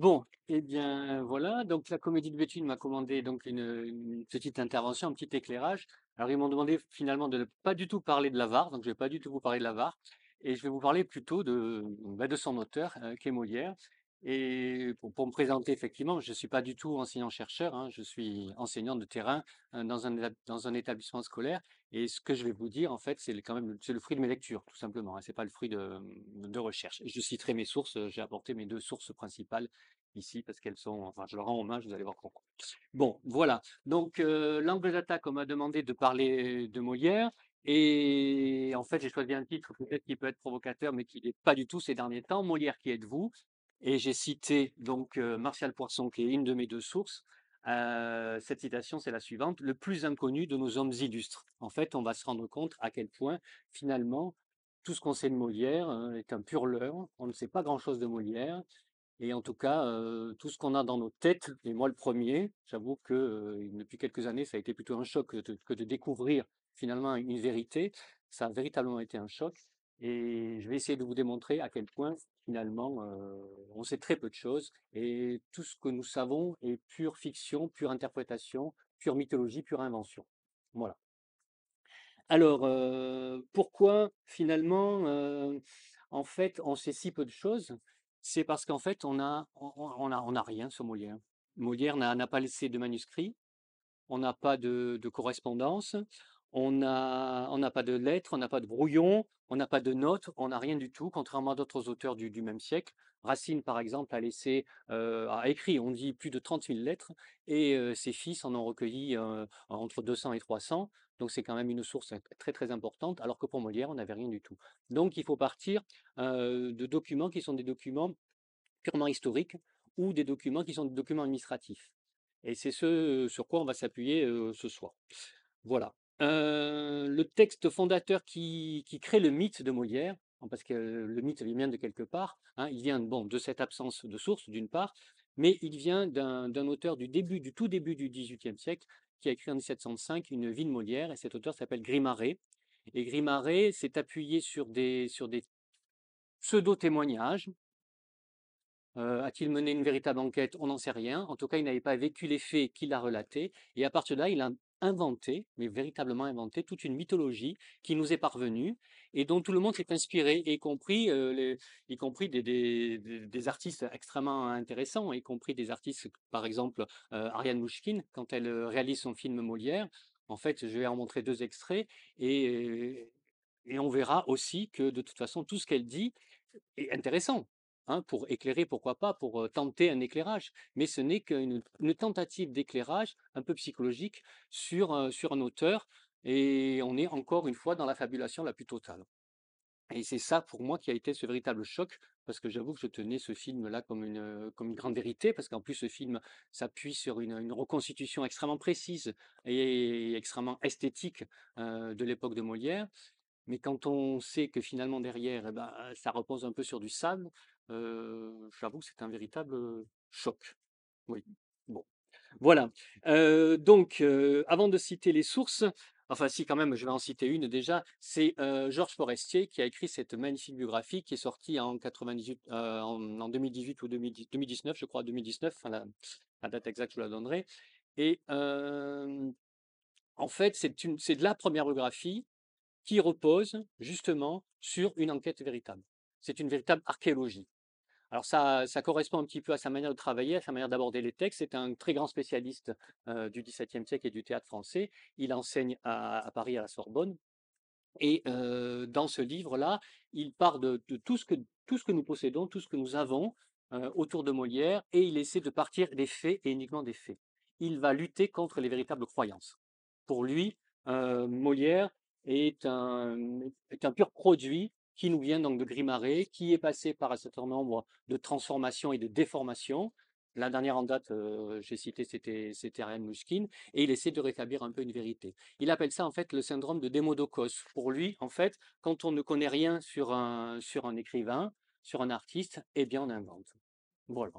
Bon, eh bien voilà, donc la Comédie de Béthune m'a commandé donc une, petite intervention, un petit éclairage. Alors ils m'ont demandé finalement de ne pas du tout parler de l'avare, donc je vais pas du tout vous parler de l'avare, et je vais vous parler plutôt de, bah, de son auteur, euh, qui est Molière. Et pour, me présenter, effectivement, je ne suis pas du tout enseignant-chercheur, hein, je suis enseignant de terrain euh, dans un, dans un établissement scolaire. Et ce que je vais vous dire, en fait, c'est quand même c'est le fruit de mes lectures, tout simplement. Hein, c'est pas le fruit de, de recherche. Je citerai mes sources. euh, J'ai apporté mes deux sources principales ici parce qu'elles sont, enfin, je leur rends hommage. Vous allez voir pourquoi. Bon, voilà. Donc, euh, l'angle d'attaque, on m'a demandé de parler de Molière. Et en fait, j'ai choisi un titre peut-être qui peut être provocateur, mais qui n'est pas du tout ces derniers temps. Molière, qui êtes-vous? Et j'ai cité donc Martial Poisson, qui est une de mes deux sources. Cette citation, c'est la suivante. Le plus inconnu de nos hommes illustres. En fait, on va se rendre compte à quel point, finalement, tout ce qu'on sait de Molière euh, est un pur leurre. On ne sait pas grand-chose de Molière. Et en tout cas, tout ce qu'on a dans nos têtes, et moi le premier, j'avoue que depuis quelques années, ça a été plutôt un choc que de découvrir finalement une vérité. Ça a véritablement été un choc. Et je vais essayer de vous démontrer à quel point finalement euh, on sait très peu de choses et tout ce que nous savons est pure fiction, pure interprétation, pure mythologie, pure invention. Voilà. Alors, euh, pourquoi finalement, euh, en fait, on sait si peu de choses? C'est parce qu'en fait, on a, on, on a, on a rien sur Molière. Molière n'a n'a pas laissé de manuscrit, on n'a pas de correspondance, on n'a pas de lettres, on n'a pas de brouillon, on n'a pas de notes, on n'a rien du tout, contrairement à d'autres auteurs du, même siècle. Racine, par exemple, a euh, écrit, on dit, plus de 30 000 lettres, et euh, ses fils en ont recueilli euh, entre 200 et 300. Donc c'est quand même une source très très importante, alors que pour Molière, on n'avait rien du tout. Donc il faut partir de documents qui sont des documents purement historiques ou des documents qui sont des documents administratifs. Et c'est ce sur quoi on va s'appuyer ce soir. Voilà. Euh, le texte fondateur qui, crée le mythe de Molière, hein, parce que le mythe vient de quelque part, hein, il vient bon, de cette absence de source d'une part, mais il vient d'un auteur du début, du tout début du XVIIIe siècle, qui a écrit en 1705 une vie de Molière, et cet auteur s'appelle Grimaret. Et Grimaret s'est appuyé sur des, sur des pseudo-témoignages euh, A-t-il mené une véritable enquête? On n'en sait rien. En tout cas, il n'avait pas vécu les faits qu'il a relatés. Et à partir de là, il a inventé, mais véritablement inventé, toute une mythologie qui nous est parvenue et dont tout le monde s'est inspiré, y compris, euh, y compris des artistes extrêmement intéressants, y compris des artistes, par exemple, euh, Ariane Mouchkine, quand elle euh, réalise son film Molière. En fait, je vais en montrer deux extraits et, et on verra aussi que de toute façon, tout ce qu'elle dit est intéressant hein, pour éclairer, pourquoi pas, pour tenter un éclairage. Mais ce n'est qu'une une tentative d'éclairage un peu psychologique sur, sur un auteur, et on est encore une fois dans la fabulation la plus totale. Et c'est ça pour moi qui a été ce véritable choc, parce que j'avoue que je tenais ce film-là comme une, comme une grande vérité, parce qu'en plus ce film s'appuie sur une, reconstitution extrêmement précise et extrêmement esthétique de l'époque de Molière. Mais quand on sait que finalement derrière, eh ben, ça repose un peu sur du sable, j'avoue que c'est un véritable choc. Oui. Bon. Voilà. Donc, avant de citer les sources, enfin si quand même, je vais en citer une déjà, c'est Georges Forestier qui a écrit cette magnifique biographie qui est sortie en 98, euh, en, en 2018 ou 2010 2019, je crois, 2019, enfin la, date exacte, je vous la donnerai. Et en fait, c'est de la première biographie qui repose justement sur une enquête véritable. C'est une véritable archéologie. Alors ça, correspond un petit peu à sa manière de travailler, à sa manière d'aborder les textes. C'est un très grand spécialiste euh, du XVIIe siècle et du théâtre français. Il enseigne à, Paris à la Sorbonne. Et euh, dans ce livre-là, il part de, tout, ce que, nous possédons, tout ce que nous avons euh, autour de Molière, et il essaie de partir des faits et uniquement des faits. Il va lutter contre les véritables croyances. Pour lui, Molière est un pur produit qui nous vient donc de Grimaret, qui est passé par un certain nombre de transformations et de déformations. La dernière en date, euh, j'ai cité, c'était Ariane Mouchkine, et il essaie de rétablir un peu une vérité. Il appelle ça en fait le syndrome de Démodocos. Pour lui, en fait, quand on ne connaît rien sur un, écrivain, sur un artiste, eh bien on invente. Voilà.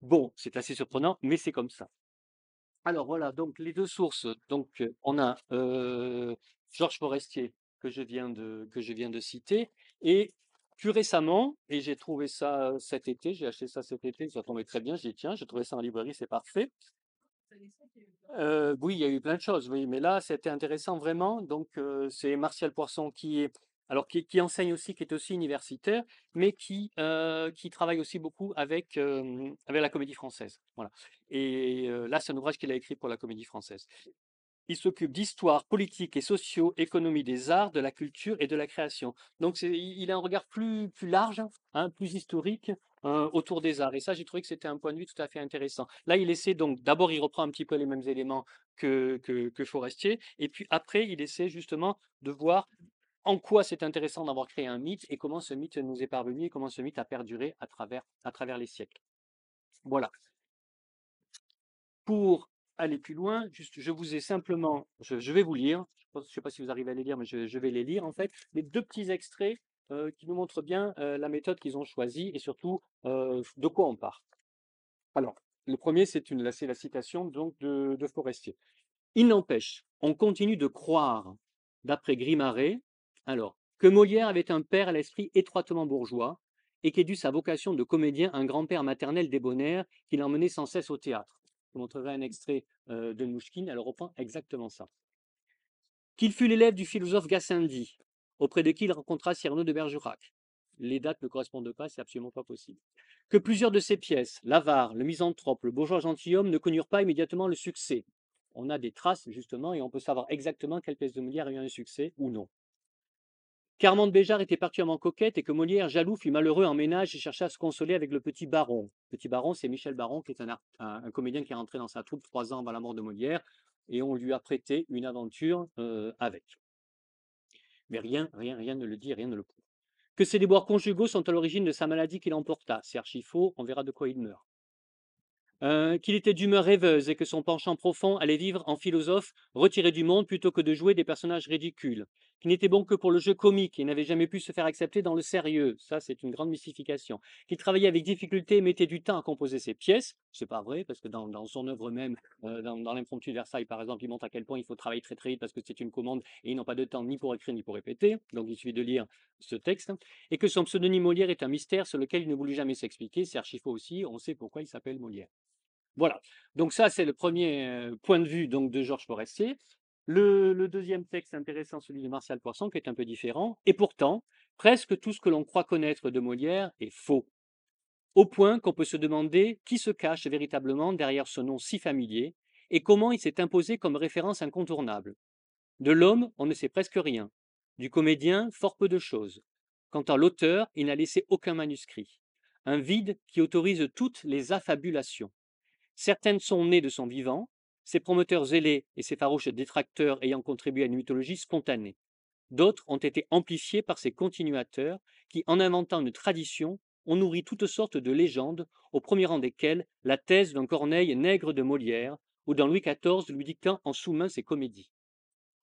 Bon, c'est assez surprenant, mais c'est comme ça. Alors voilà, donc les deux sources. Donc on a euh, Georges Forestier que je viens de que je viens de citer et plus récemment, et j'ai trouvé ça cet été, j'ai acheté ça cet été, ça tombait très bien, j'ai tiens, j'ai trouvé ça en librairie, c'est parfait. oui, il y a eu plein de choses, oui, mais là, c'était intéressant vraiment. Donc, c'est Martial Poisson qui est, alors qui, enseigne aussi, qui est aussi universitaire, mais qui, qui travaille aussi beaucoup avec, avec la Comédie Française. Voilà. Et là, c'est un ouvrage qu'il a écrit pour la Comédie Française. Il s'occupe d'histoire politique et socio-économie des arts, de la culture et de la création. Donc il a un regard plus, plus large, hein, plus historique euh, autour des arts. Et ça, j'ai trouvé que c'était un point de vue tout à fait intéressant. Là, il essaie donc, d'abord, il reprend un petit peu les mêmes éléments que, Forestier, et puis après, il essaie justement de voir en quoi c'est intéressant d'avoir créé un mythe et comment ce mythe nous est parvenu et comment ce mythe a perduré à travers, à travers les siècles. Voilà. Pour aller plus loin, je vous ai simplement, je, vais vous lire, je ne sais pas si vous arrivez à les lire, mais je, vais les lire en fait, les deux petits extraits euh, qui nous montrent bien euh, la méthode qu'ils ont choisie et surtout euh, de quoi on part. Alors, le premier, c'est la, la citation donc de, Forestier. Il n'empêche, on continue de croire, d'après Grimaret, alors, que Molière avait un père à l'esprit étroitement bourgeois, et qu'ait dû sa vocation de comédien un grand-père maternel débonnaire qui l'emmenait sans cesse au théâtre. Je vous montrerai un extrait de Mouchkine, elle reprend exactement ça. Qu'il fut l'élève du philosophe Gassendi, auprès de qui il rencontra Cyrano de Bergerac. Les dates ne correspondent pas, c'est absolument pas possible. Que plusieurs de ses pièces, l'avare, le misanthrope, le bourgeois gentilhomme, ne connurent pas immédiatement le succès. On a des traces, justement, et on peut savoir exactement quelle pièce de Molière a eu un succès ou non. Qu'Armande Béjart était particulièrement coquette et que Molière, jaloux, fut malheureux en ménage et chercha à se consoler avec le petit baron. Le petit baron, c'est Michel Baron, qui est un, comédien qui est rentré dans sa troupe trois ans avant la mort de Molière, et on lui a prêté une aventure euh, avec. Mais rien, rien, rien ne le dit, rien ne le prouve. Que ces déboires conjugaux sont à l'origine de sa maladie qu'il emporta, c'est archi faux, on verra de quoi il meurt. Euh, qu'il était d'humeur rêveuse et que son penchant profond allait vivre en philosophe retiré du monde plutôt que de jouer des personnages ridicules, qu'il n'était bon que pour le jeu comique et n'avait jamais pu se faire accepter dans le sérieux, ça c'est une grande mystification, qu'il travaillait avec difficulté et mettait du temps à composer ses pièces, c'est pas vrai, parce que dans, son œuvre même, euh, dans, l'impromptu de Versailles par exemple, il montre à quel point il faut travailler très très vite parce que c'est une commande et ils n'ont pas de temps ni pour écrire ni pour répéter, donc il suffit de lire ce texte, et que son pseudonyme Molière est un mystère sur lequel il ne voulut jamais s'expliquer, c'est archi aussi, on sait pourquoi il s'appelle Molière. Voilà. Donc ça, c'est le premier point de vue de Georges Forestier. Le, deuxième texte intéressant, celui de Martial Poisson, qui est un peu différent. Et pourtant, presque tout ce que l'on croit connaître de Molière est faux. Au point qu'on peut se demander qui se cache véritablement derrière ce nom si familier et comment il s'est imposé comme référence incontournable. De l'homme, on ne sait presque rien. Du comédien, fort peu de choses. Quant à l'auteur, il n'a laissé aucun manuscrit. Un vide qui autorise toutes les affabulations. Certaines sont nées de son vivant, ses promoteurs zélés et ses farouches détracteurs ayant contribué à une mythologie spontanée. D'autres ont été amplifiées par ses continuateurs qui, en inventant une tradition, ont nourri toutes sortes de légendes, au premier rang desquelles la thèse d'un Corneille nègre de Molière, ou d'un Louis XIV lui dictant en sous-main ses comédies.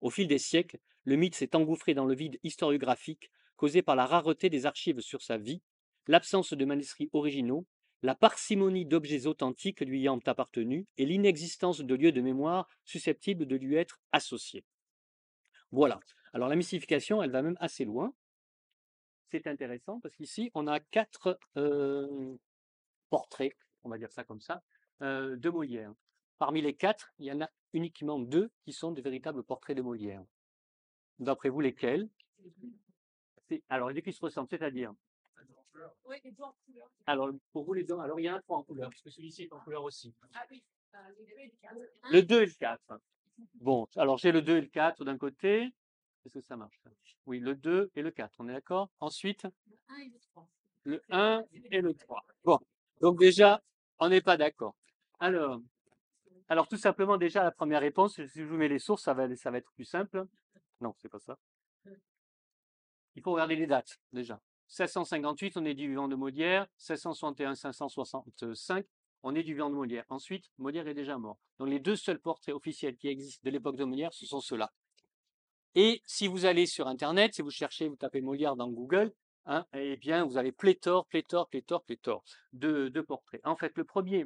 Au fil des siècles, le mythe s'est engouffré dans le vide historiographique causé par la rareté des archives sur sa vie, l'absence de manuscrits originaux la parcimonie d'objets authentiques lui ayant appartenu et l'inexistence de lieux de mémoire susceptibles de lui être associés. Voilà. Alors la mystification, elle va même assez loin. C'est intéressant parce qu'ici, on a quatre euh, portraits, on va dire ça comme ça, euh, de Molière. Parmi les quatre, il y en a uniquement deux qui sont de véritables portraits de Molière. D'après vous, lesquels? Alors, les deux qui se ressemblent, c'est-à-dire? Oui, les deux en couleur. Alors, pour vous, les deux, alors il y a un trois en couleur, parce que celui-ci est en couleur aussi. Ah oui, euh, le 2 et le 4. Bon, alors j'ai le 2 et le 4 d'un côté. Est-ce que ça marche Oui, le 2 et le 4, on est d'accord? Ensuite Le 1 et le 3. Bon, donc déjà, on n'est pas d'accord. Alors, alors, tout simplement, déjà, la première réponse, si je vous mets les sources, ça va, ça va être plus simple. Non, c'est pas ça. Il faut regarder les dates, déjà. 1658, on est du vivant de Molière. 1661, 565, on est du vivant de Molière. Ensuite, Molière est déjà mort. Donc les deux seuls portraits officiels qui existent de l'époque de Molière, ce sont ceux-là. Et si vous allez sur Internet, si vous cherchez, vous tapez Molière dans Google, hein, eh bien, vous avez pléthore, pléthore, pléthore, pléthore de, portraits. En fait, le premier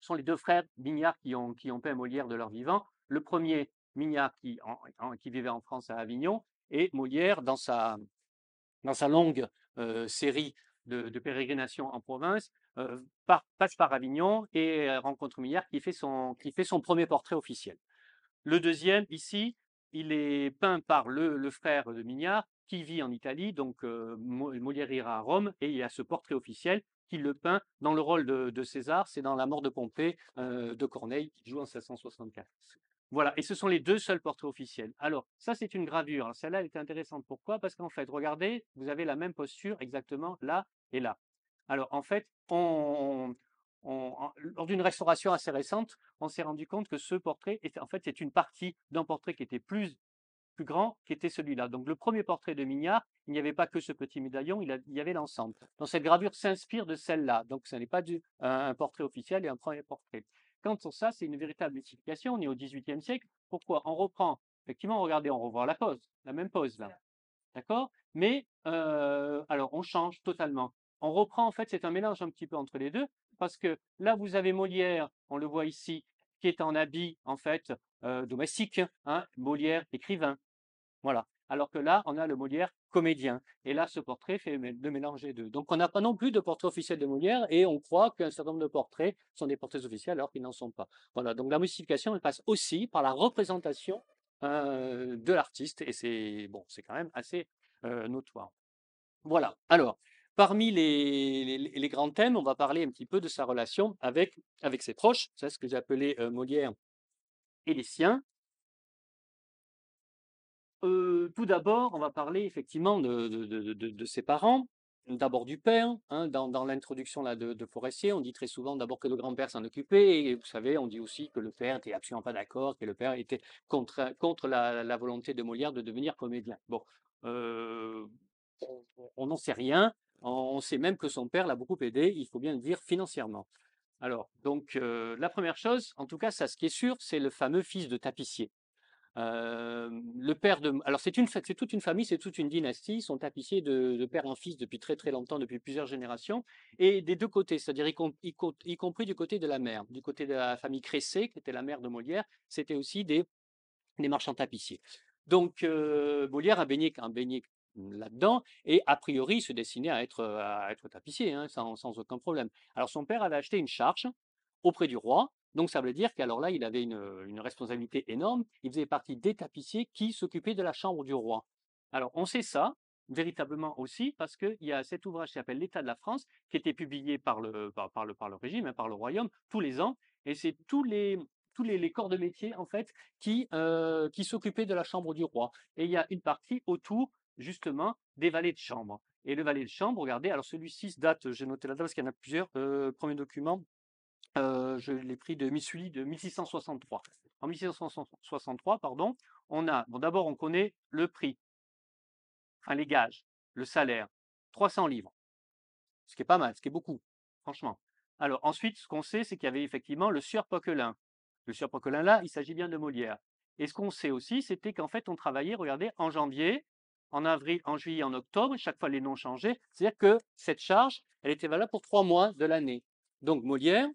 sont les deux frères Mignard qui ont, peint Molière de leur vivant. Le premier, Mignard, qui vivait en France à Avignon, et Molière, dans sa, dans sa longue série de, de pérégrination en province, passe par Avignon et rencontre Millard qui fait son, premier portrait officiel. Le deuxième, ici, il est peint par le, frère de Mignard qui vit en Italie, donc Mo- Molière ira à Rome, et il y a ce portrait officiel qui le peint dans le rôle de, César, c'est dans La mort de Pompée de Corneille, qui joue en 1664. Voilà, et ce sont les deux seuls portraits officiels. Alors, ça, c'est une gravure. Celle-là, elle est intéressante. Pourquoi? Parce qu'en fait, regardez, vous avez la même posture exactement là et là. Alors, en fait, on, lors d'une restauration assez récente, on s'est rendu compte que ce portrait, était, en fait, c'est une partie d'un portrait qui était plus, plus grand, qui était celui-là. Donc, le premier portrait de Mignard, il n'y avait pas que ce petit médaillon, il, y avait l'ensemble. Donc, cette gravure s'inspire de celle-là. Donc, ce n'est pas un portrait officiel et un premier portrait. Quant à ça, c'est une véritable multiplication. On est au XVIIIe siècle. Pourquoi? On reprend, effectivement, regardez, on revoit la pose, la même pose là. D'accord? Mais, euh, alors, on change totalement. On reprend, en fait, c'est un mélange un petit peu entre les deux, parce que là, vous avez Molière, on le voit ici, qui est en habit, en fait, euh, domestique, hein, Molière, écrivain. Voilà. Alors que là, on a le Molière comédien. Et là, ce portrait fait de mélanger deux. Donc, on n'a pas non plus de portrait officiel de Molière et on croit qu'un certain nombre de portraits sont des portraits officiels alors qu'ils n'en sont pas. Voilà. Donc, la modification, elle passe aussi par la représentation euh, de l'artiste et c'est bon, c'est quand même assez euh, notoire. Voilà. Alors, parmi les, grands thèmes, on va parler un petit peu de sa relation avec, avec ses proches. C'est ce que j'ai appelé euh, Molière et les siens. Tout d'abord, on va parler effectivement de, ses parents. D'abord du père, hein, dans, l'introduction de, de Forestier, on dit très souvent d'abord que le grand-père s'en occupait, et vous savez, on dit aussi que le père n'était absolument pas d'accord, que le père était contre, la, volonté de Molière de devenir comédien. Bon, euh, on on n'en sait rien, on sait même que son père l'a beaucoup aidé, il faut bien le dire, financièrement. Alors, donc, euh, la première chose, en tout cas, ça, ce qui est sûr, c'est le fameux fils de tapissier. Le père de, alors c'est toute une famille, c'est toute une dynastie. Ils sont tapissiers de, père en fils depuis très très longtemps, depuis plusieurs générations, et des deux côtés, c'est-à-dire y, com- y co- y compris du côté de la mère, du côté de la famille Cressé, qui était la mère de Molière, c'était aussi des, marchands tapissiers. Donc euh, Molière a baigné, là-dedans, et a priori se destinait à être, tapissier, hein, sans aucun problème. Alors son père avait acheté une charge auprès du roi. Donc ça veut dire qu'alors là, il avait une, responsabilité énorme. Il faisait partie des tapissiers qui s'occupaient de la chambre du roi. Alors on sait ça véritablement aussi parce qu'il y a cet ouvrage qui s'appelle L'État de la France qui était publié par le, par, le, par le régime, hein, par le royaume, tous les ans. Et c'est tous les, tous les, corps de métier en fait qui, qui s'occupaient de la chambre du roi. Et il y a une partie autour justement des valets de chambre. Et le valet de chambre, regardez, alors celui-ci date, j'ai noté la date parce qu'il y en a plusieurs, euh, premier document, euh, je l'ai pris de Missouli de 1663. En 1663, pardon, on a, bon d'abord on connaît le prix, enfin les gages, le salaire, 300 livres, ce qui est pas mal, ce qui est beaucoup, franchement. Alors ensuite, ce qu'on sait, c'est qu'il y avait effectivement le sieur Poquelin. Le sieur Poquelin là, il s'agit bien de Molière. Et ce qu'on sait aussi, c'était qu'en fait, on travaillait, regardez, en janvier, en avril, en juillet, en octobre, chaque fois les noms changeaient. C'est-à-dire que cette charge, elle était valable pour trois mois de l'année. Donc Molière,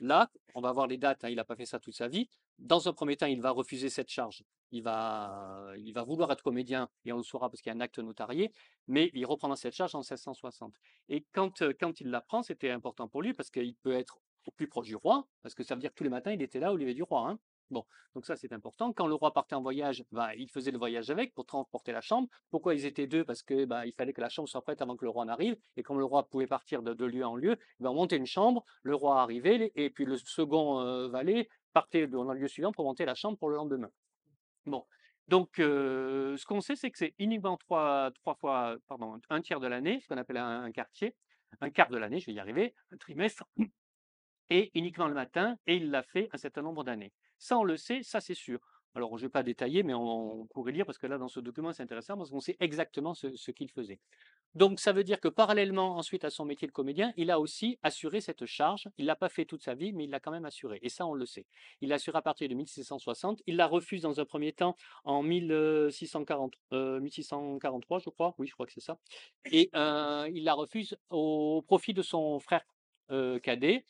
là, on va voir les dates, hein, il n'a pas fait ça toute sa vie. Dans un premier temps, il va refuser cette charge. Il va, il va vouloir être comédien, et on le saura parce qu'il y a un acte notarié, mais il reprendra cette charge en 1660. Et quand, euh, quand il la prend, c'était important pour lui parce qu'il peut être au plus proche du roi, parce que ça veut dire que tous les matins, il était là au lever du roi. hein. Bon, donc ça c'est important. Quand le roi partait en voyage, bah, il faisait le voyage avec pour transporter la chambre. Pourquoi ils étaient deux? Parce que bah, il fallait que la chambre soit prête avant que le roi n'arrive. Et comme le roi pouvait partir de, lieu en lieu, ben, on montait une chambre, le roi arrivait, et puis le second euh, valet partait dans le lieu suivant pour monter la chambre pour le lendemain. Bon, donc euh, ce qu'on sait, c'est que c'est uniquement trois, fois, pardon, un tiers de l'année, ce qu'on appelle un quartier, un quart de l'année, je vais y arriver, un trimestre, et uniquement le matin, et il l'a fait un certain nombre d'années. Ça, on le sait, ça c'est sûr. Alors, je ne vais pas détailler, mais on, pourrait lire parce que là, dans ce document, c'est intéressant parce qu'on sait exactement ce, qu'il faisait. Donc, ça veut dire que parallèlement, ensuite, à son métier de comédien, il a aussi assuré cette charge. Il ne l'a pas fait toute sa vie, mais il l'a quand même assuré. Et ça, on le sait. Il l'a assuré à partir de 1660. Il la refuse dans un premier temps en 1640, euh, 1643, je crois. Oui, je crois que c'est ça. Et euh, il la refuse au profit de son frère euh, cadet.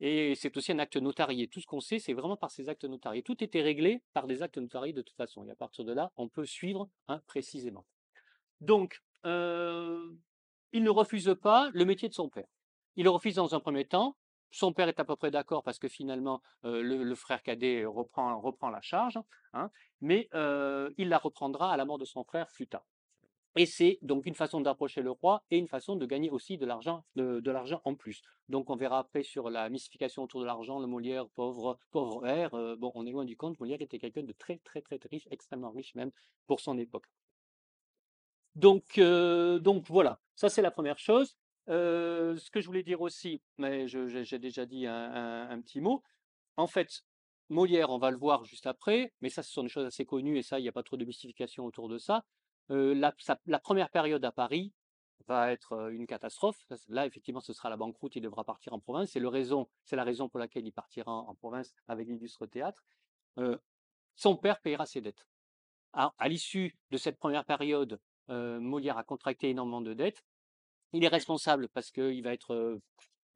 Et c'est aussi un acte notarié. Tout ce qu'on sait, c'est vraiment par ces actes notariés. Tout était réglé par des actes notariés de toute façon. Et à partir de là, on peut suivre hein, précisément. Donc, euh, il ne refuse pas le métier de son père. Il le refuse dans un premier temps. Son père est à peu près d'accord parce que finalement, euh, le, frère cadet reprend, la charge, hein, mais euh, il la reprendra à la mort de son frère plus tard. Et c'est donc une façon d'approcher le roi et une façon de gagner aussi de l'argent, de, l'argent en plus. Donc on verra après sur la mystification autour de l'argent, le Molière pauvre, pauvre air. Euh, bon, on est loin du compte. Molière était quelqu'un de très très très riche, extrêmement riche même pour son époque. Donc euh, donc voilà, ça c'est la première chose. Euh, ce que je voulais dire aussi, mais j'ai déjà dit un, petit mot. En fait, Molière, on va le voir juste après, mais ça, ce sont des choses assez connues et ça, il n'y a pas trop de mystification autour de ça la, première période à Paris va être une catastrophe. Là, effectivement, ce sera la banqueroute, il devra partir en province. C'est, raison, c'est la raison pour laquelle il partira en, province avec l'illustre théâtre. son père payera ses dettes. À, l'issue de cette première période, Molière a contracté énormément de dettes. Il est responsable parce qu'il va être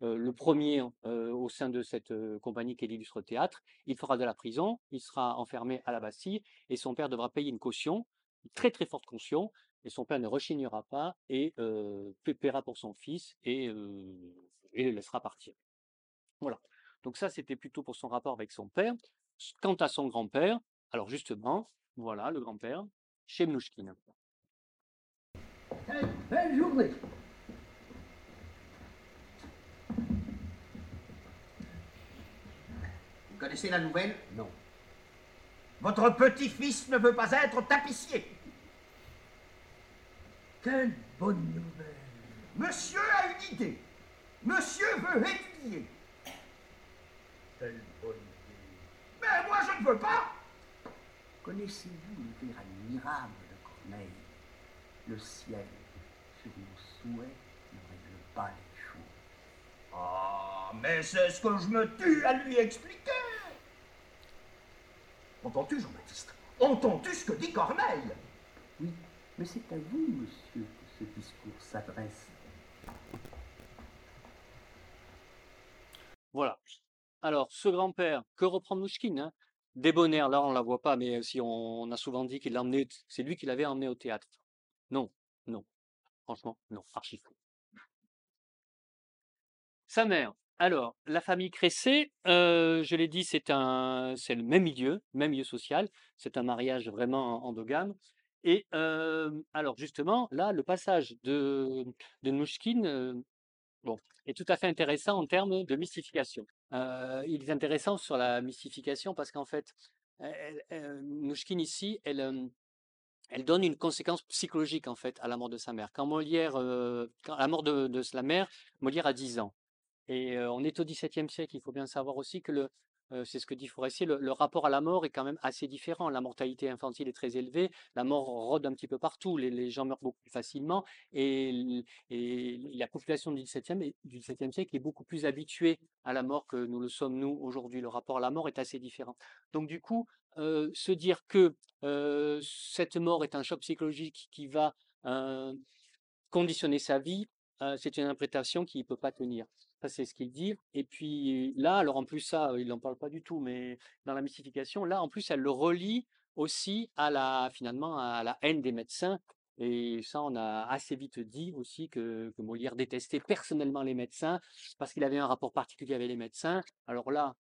le premier au sein de cette compagnie qui est l'illustre théâtre. Il fera de la prison, il sera enfermé à la Bastille et son père devra payer une caution très très forte conscience, et son père ne rechignera pas et euh, paiera pour son fils et, et le laissera partir. Voilà. Donc ça, c'était plutôt pour son rapport avec son père. Quant à son grand-père, alors justement, voilà le grand-père, belle journée Vous connaissez la nouvelle? Non. Votre petit-fils ne veut pas être tapissier. Quelle bonne nouvelle. Monsieur a une idée. Monsieur veut étudier. Quelle bonne idée. Mais moi, je ne veux pas. Connaissez-vous le admirable de Corneille? Le ciel, sur nos souhaits, ne règle pas les choses. Ah, mais c'est ce que je me tue à lui expliquer. Entends-tu, Jean-Baptiste? Entends-tu ce que dit Corneille? Oui, mais c'est à vous, monsieur, que ce discours s'adresse. Voilà. Alors, ce grand-père, que reprend Mouchkine hein? Débonnaire, là on ne la voit pas, mais si on, a souvent dit qu'il l'a emmené, c'est lui qui l'avait emmené au théâtre. Non, non. Franchement, non, archi fou. Sa mère, alors, la famille Cressé, euh, je l'ai dit, c'est un, c'est le même milieu, même milieu social. C'est un mariage vraiment endogame. Et euh, alors justement, là, le passage de, de euh, bon, est tout à fait intéressant en termes de mystification. il est intéressant sur la mystification parce qu'en fait, Nouchkine ici, elle, elle donne une conséquence psychologique en fait à la mort de sa mère. Quand Molière, quand, à la mort de, de sa mère, Molière a 10 ans. Et on est au XVIIe siècle, il faut bien savoir aussi que c'est ce que dit Forestier, le, rapport à la mort est quand même assez différent. La mortalité infantile est très élevée, la mort rôde un petit peu partout, les, gens meurent beaucoup plus facilement, et, la population du XVIIe, siècle est beaucoup plus habituée à la mort que nous le sommes nous aujourd'hui. Le rapport à la mort est assez différent. Donc du coup, se dire que cette mort est un choc psychologique qui va conditionner sa vie, c'est une interprétation qui ne peut pas tenir. Ça, c'est ce qu'il dit. Et puis là, alors en plus, ça, il n'en parle pas du tout, mais dans la mystification, là, en plus, elle le relie aussi à la, finalement, à la haine des médecins. Et ça, on a assez vite dit aussi que, Molière détestait personnellement les médecins parce qu'il avait un rapport particulier avec les médecins. Alors là,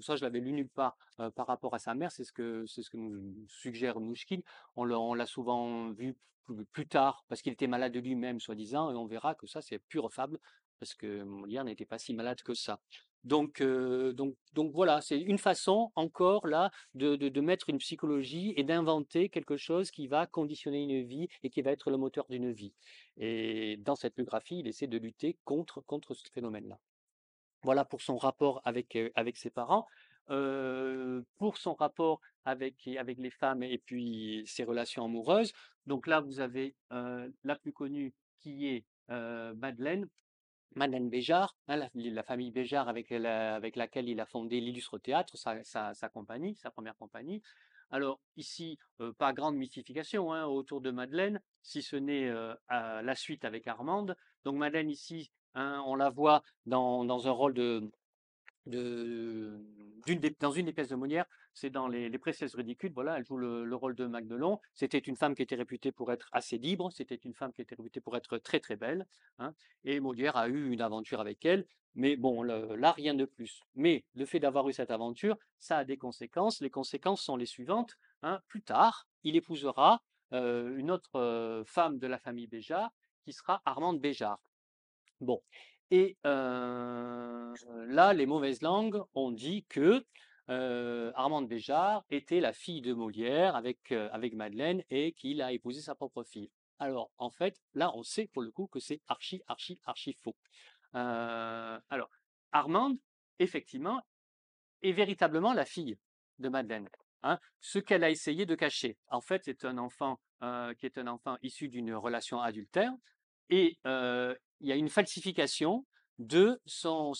ça, je l'avais lu nulle part par rapport à sa mère. C'est ce que, c'est ce que nous suggère Mouchkine. On l'a souvent vu plus tard parce qu'il était malade de lui-même, soi-disant, et on verra que ça, c'est pure fable parce que Molière n'était pas si malade que ça. Donc, donc, donc voilà, c'est une façon encore là de, de, mettre une psychologie et d'inventer quelque chose qui va conditionner une vie et qui va être le moteur d'une vie. Et dans cette biographie, il essaie de lutter contre, contre ce phénomène-là. Voilà pour son rapport avec, avec ses parents. pour son rapport avec, avec les femmes et puis ses relations amoureuses. Donc là, vous avez la plus connue qui est Madeleine, Madeleine Béjart, hein, la, famille Béjart avec, avec laquelle il a fondé l'Illustre Théâtre, sa, compagnie, sa première compagnie. Alors ici, pas grande mystification hein, autour de Madeleine, si ce n'est la suite avec Armande. Donc Madeleine ici, hein, on la voit dans, un rôle de, des- dans une des pièces de Molière, c'est dans Les, les Précieuses Ridicules, voilà, elle joue le, le rôle de Magdelon. C'était une femme qui était réputée pour être assez libre, c'était une femme qui était réputée pour être très très belle, hein, et Molière a eu une aventure avec elle, mais bon, là, rien de plus. Mais le fait d'avoir eu cette aventure, ça a des conséquences. Les conséquences sont les suivantes. hein. Plus tard, il épousera euh, une autre euh, femme de la famille Béjart, qui sera Armande Béjart. Bon. Et là, les mauvaises langues ont dit que Armande Béjart était la fille de Molière avec, Madeleine et qu'il a épousé sa propre fille. Alors, en fait, là, on sait pour le coup que c'est archi, archi, archi faux. Alors, Armande, effectivement, est véritablement la fille de Madeleine. hein. ce qu'elle a essayé de cacher. En fait, c'est un enfant qui est un enfant issu d'une relation adultère et il y a une falsification de son,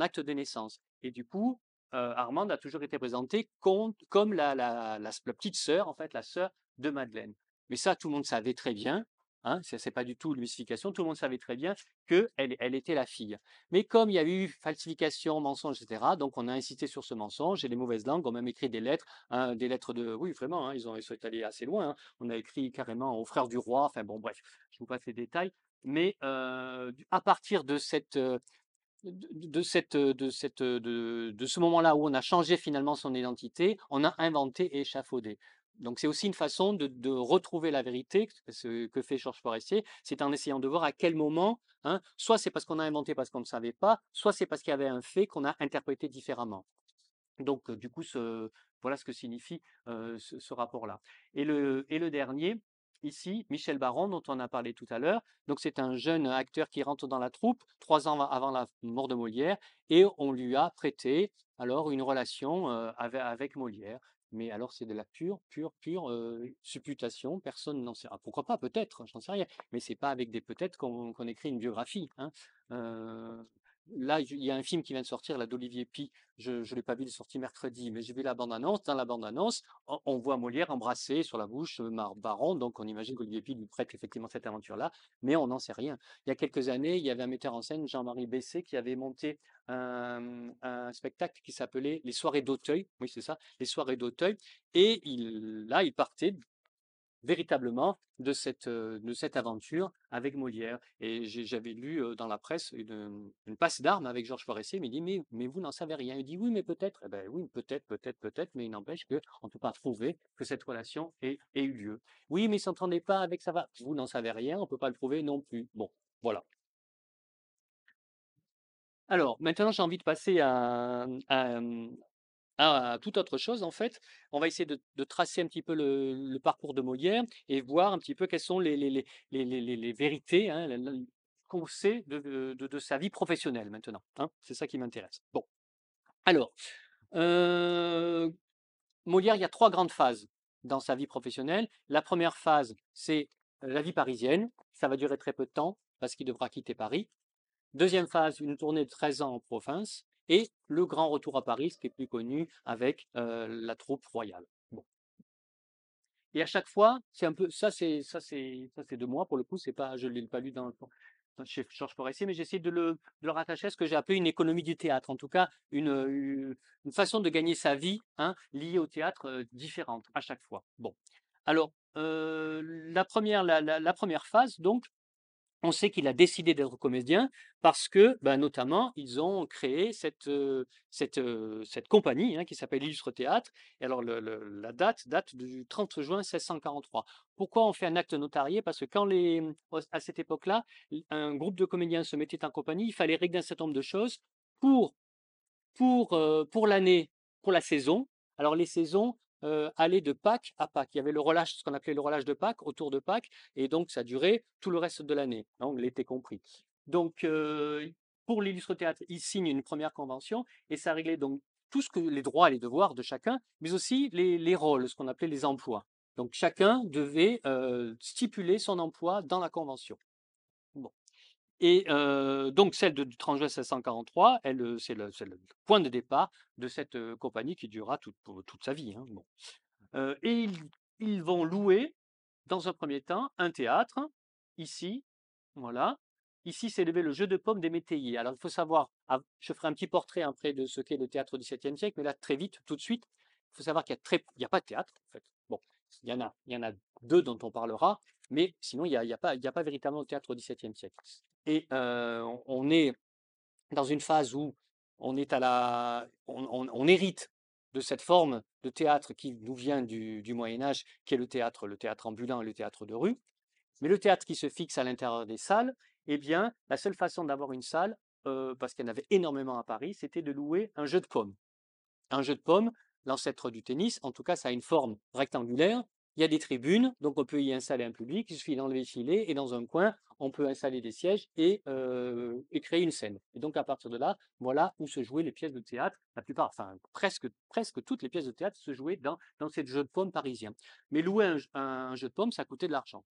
acte de naissance. Et du coup, euh, Armande a toujours été présentée com- comme la, petite sœur, en fait, la sœur de Madeleine. Mais ça, tout le monde savait très bien. Hein, c'est c'est pas du tout une mystification. Tout le monde savait très bien qu'elle elle était la fille. Mais comme il y a eu falsification, mensonge, etc., donc on a insisté sur ce mensonge et les mauvaises langues ont même écrit des lettres, hein, des lettres de, oui vraiment, hein, ils ont ils sont allés assez loin. hein. On a écrit carrément aux frères du roi. Enfin bon, bref, je vous passe les détails. Mais à partir de cette de, cette, de, cette, de, de ce moment-là où on a changé finalement son identité, on a inventé et échafaudé. Donc c'est aussi une façon de, de retrouver la vérité, ce que fait Georges Forestier, c'est en essayant de voir à quel moment, hein, soit c'est parce qu'on a inventé parce qu'on ne savait pas, soit c'est parce qu'il y avait un fait qu'on a interprété différemment. Donc du coup, voilà ce que signifie ce, ce rapport-là. Et le, et le dernier, ici, Michel Baron, dont on a parlé tout à l'heure. Donc c'est un jeune acteur qui rentre dans la troupe trois ans avant la mort de Molière, et on lui a prêté alors une relation avec, Molière. Mais alors c'est de la pure, pure, pure supputation. Personne n'en sait. Ah, pourquoi pas Peut-être, j'en sais rien. Mais c'est pas avec des peut-être qu'on écrit une biographie. hein. Là, il y a un film qui vient de sortir, là, d'Olivier Pi. Je ne l'ai pas vu, il est mercredi, mais j'ai vu la bande-annonce. Dans la bande-annonce, on, voit Molière embrasser sur la bouche euh, Baron, donc on imagine qu'Olivier Pi lui prête effectivement cette aventure-là, mais on n'en sait rien. Il y a quelques années, il y avait un metteur en scène, Jean-Marie Bessé, qui avait monté un, un spectacle qui s'appelait Les Soirées d'Auteuil. Oui, c'est ça, Les Soirées d'Auteuil. Et il, là, il partait véritablement de cette, de cette aventure avec Molière. Et j'avais lu dans la presse une, passe d'armes avec Georges Forestier, mais il dit, mais, mais vous n'en savez rien. Il dit, oui, mais peut-être. Eh ben oui, peut-être, peut-être, peut-être, mais il n'empêche qu'on ne peut pas prouver que cette relation ait, eu lieu. Oui, mais il ne s'entendait pas avec ça. Vous n'en savez rien, on ne peut pas le prouver non plus. Bon, voilà. Alors, maintenant, j'ai envie de passer à, à toute autre chose, en fait. On va essayer de, tracer un petit peu le, parcours de Molière et voir un petit peu quelles sont les, vérités hein, qu'on sait de sa vie professionnelle maintenant. hein. C'est ça qui m'intéresse. Bon, alors, euh, Molière, il y a trois grandes phases dans sa vie professionnelle. La première phase, c'est la vie parisienne. Ça va durer très peu de temps parce qu'il devra quitter Paris. Deuxième phase, une tournée de 13 ans en province. Et le grand retour à Paris, ce qui est plus connu avec la troupe royale. Bon. Et à chaque fois, c'est un peu ça, c'est ça, c'est ça, c'est de moi pour le coup. C'est pas, je l'ai pas lu dans, chez Georges Forestier, mais j'essaie de le, de le rattacher à ce que j'ai appelé une économie du théâtre. En tout cas, une, une, façon de gagner sa vie, hein, liée au théâtre, différente à chaque fois. Bon. Alors, la première, la- la première phase, donc, on sait qu'il a décidé d'être comédien parce que, ben, notamment, ils ont créé cette, compagnie hein, qui s'appelle Illustre Théâtre. Et alors, la date date du 30 juin 1643. Pourquoi on fait un acte notarié? Parce que quand les, à cette époque-là, un groupe de comédiens se mettait en compagnie, il fallait régler un certain nombre de choses pour, pour, pour l'année, pour la saison. Alors, les saisons euh, allaient de Pâques à Pâques. Il y avait le relâche, ce qu'on appelait le relâche de Pâques, autour de Pâques, et donc ça durait tout le reste de l'année, donc l'été compris. Donc, euh, pour l'illustre théâtre, il signe une première convention, et ça réglait donc tout ce que les droits et les devoirs de chacun, mais aussi les, les rôles, ce qu'on appelait les emplois. Donc, chacun devait euh, stipuler son emploi dans la convention. Et donc celle de, du 30 juin 1643, elle, c'est le, c'est point de départ de cette compagnie qui durera toute, sa vie. hein, bon. Et ils, vont louer, dans un premier temps, un théâtre, ici, voilà, ici levé le jeu de pommes des métayers. Alors il faut savoir, je ferai un petit portrait après de ce qu'est le théâtre au XVIIe siècle, mais là très vite, tout de suite, il faut savoir qu'il n'y a, pas de théâtre en fait. Bon, il y en a, il y en a deux dont on parlera, mais sinon il n'y a, a pas véritablement de théâtre au XVIIe siècle. Et euh, on est dans une phase où on est à la, on, hérite de cette forme de théâtre qui nous vient du, Moyen Âge, qui est le théâtre, le théâtre ambulant et le théâtre de rue. Mais le théâtre qui se fixe à l'intérieur des salles, eh bien, la seule façon d'avoir une salle, euh, parce qu'il y en avait énormément à Paris, c'était de louer un jeu de pommes. Un jeu de pommes, l'ancêtre du tennis, en tout cas, ça a une forme rectangulaire, il y a des tribunes, donc on peut y installer un public, il suffit d'enlever le filet, et dans un coin, on peut installer des sièges et, euh, créer une scène. Et donc à partir de là, voilà où se jouaient les pièces de théâtre. La plupart, enfin presque, toutes les pièces de théâtre se jouaient dans, dans ces jeux de pommes parisiens. Mais louer un, jeu de pommes, ça coûtait de l'argent.